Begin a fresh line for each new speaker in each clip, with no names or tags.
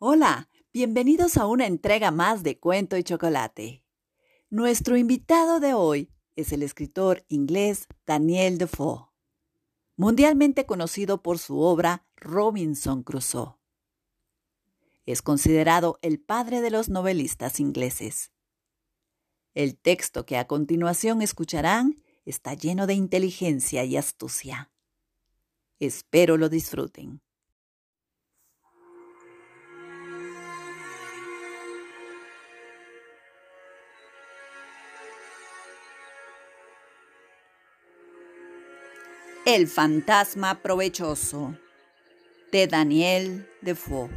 Hola, bienvenidos a una entrega más de Cuento y Chocolate. Nuestro invitado de hoy es el escritor inglés Daniel Defoe, mundialmente conocido por su obra Robinson Crusoe. Es considerado el padre de los novelistas ingleses. El texto que a continuación escucharán está lleno de inteligencia y astucia. Espero lo disfruten. El fantasma provechoso de Daniel Defoe.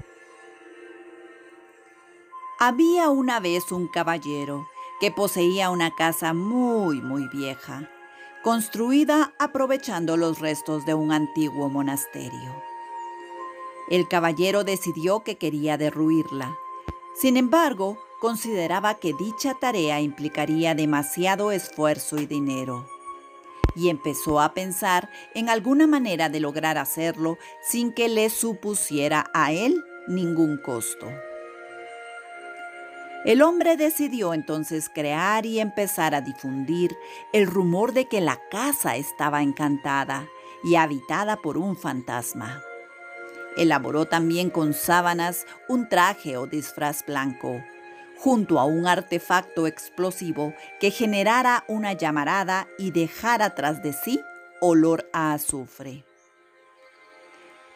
Había una vez un caballero que poseía una casa muy, muy vieja, construida aprovechando los restos de un antiguo monasterio. El caballero decidió que quería derruirla. Sin embargo, consideraba que dicha tarea implicaría demasiado esfuerzo y dinero y empezó a pensar en alguna manera de lograr hacerlo sin que le supusiera a él ningún costo. El hombre decidió entonces crear y empezar a difundir el rumor de que la casa estaba encantada y habitada por un fantasma. Elaboró también con sábanas un traje o disfraz blanco, junto a un artefacto explosivo que generara una llamarada y dejara tras de sí olor a azufre.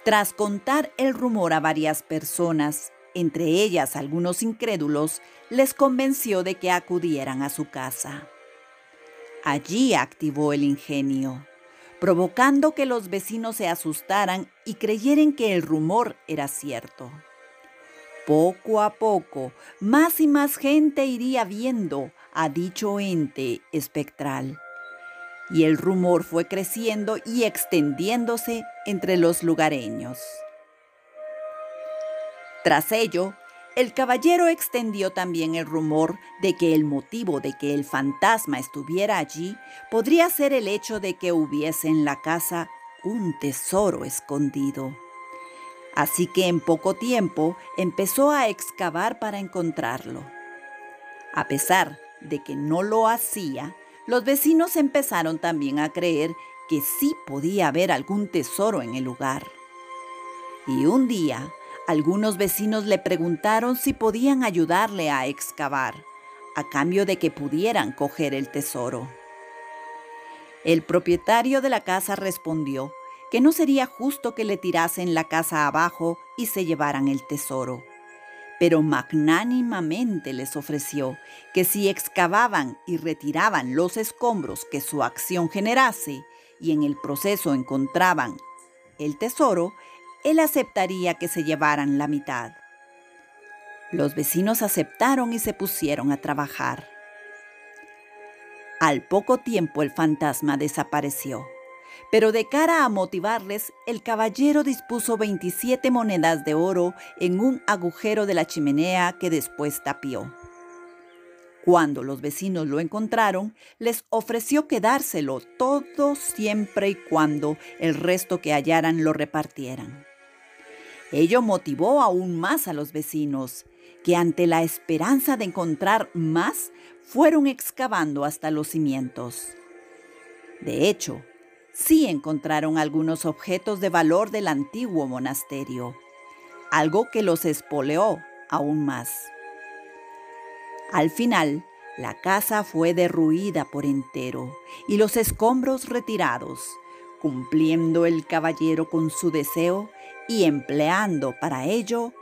Tras contar el rumor a varias personas, entre ellas algunos incrédulos, les convenció de que acudieran a su casa. Allí activó el ingenio, provocando que los vecinos se asustaran y creyeran que el rumor era cierto. Poco a poco, más y más gente iría viendo a dicho ente espectral. Y el rumor fue creciendo y extendiéndose entre los lugareños. Tras ello, el caballero extendió también el rumor de que el motivo de que el fantasma estuviera allí podría ser el hecho de que hubiese en la casa un tesoro escondido. Así que en poco tiempo empezó a excavar para encontrarlo. A pesar de que no lo hacía, los vecinos empezaron también a creer que sí podía haber algún tesoro en el lugar. Y un día, algunos vecinos le preguntaron si podían ayudarle a excavar, a cambio de que pudieran coger el tesoro. El propietario de la casa respondió que no sería justo que le tirasen la casa abajo y se llevaran el tesoro. Pero magnánimamente les ofreció que si excavaban y retiraban los escombros que su acción generase y en el proceso encontraban el tesoro, él aceptaría que se llevaran la mitad. Los vecinos aceptaron y se pusieron a trabajar. Al poco tiempo el fantasma desapareció. Pero de cara a motivarles, el caballero dispuso 27 monedas de oro en un agujero de la chimenea que después tapió. Cuando los vecinos lo encontraron, les ofreció quedárselo todo siempre y cuando el resto que hallaran lo repartieran. Ello motivó aún más a los vecinos, que ante la esperanza de encontrar más, fueron excavando hasta los cimientos. De hecho, sí encontraron algunos objetos de valor del antiguo monasterio, algo que los espoleó aún más. Al final, la casa fue derruida por entero y los escombros retirados, cumpliendo el caballero con su deseo y empleando para ello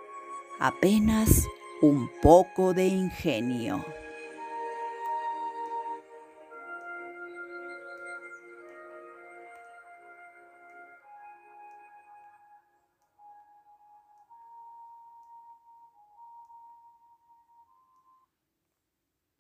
apenas un poco de ingenio.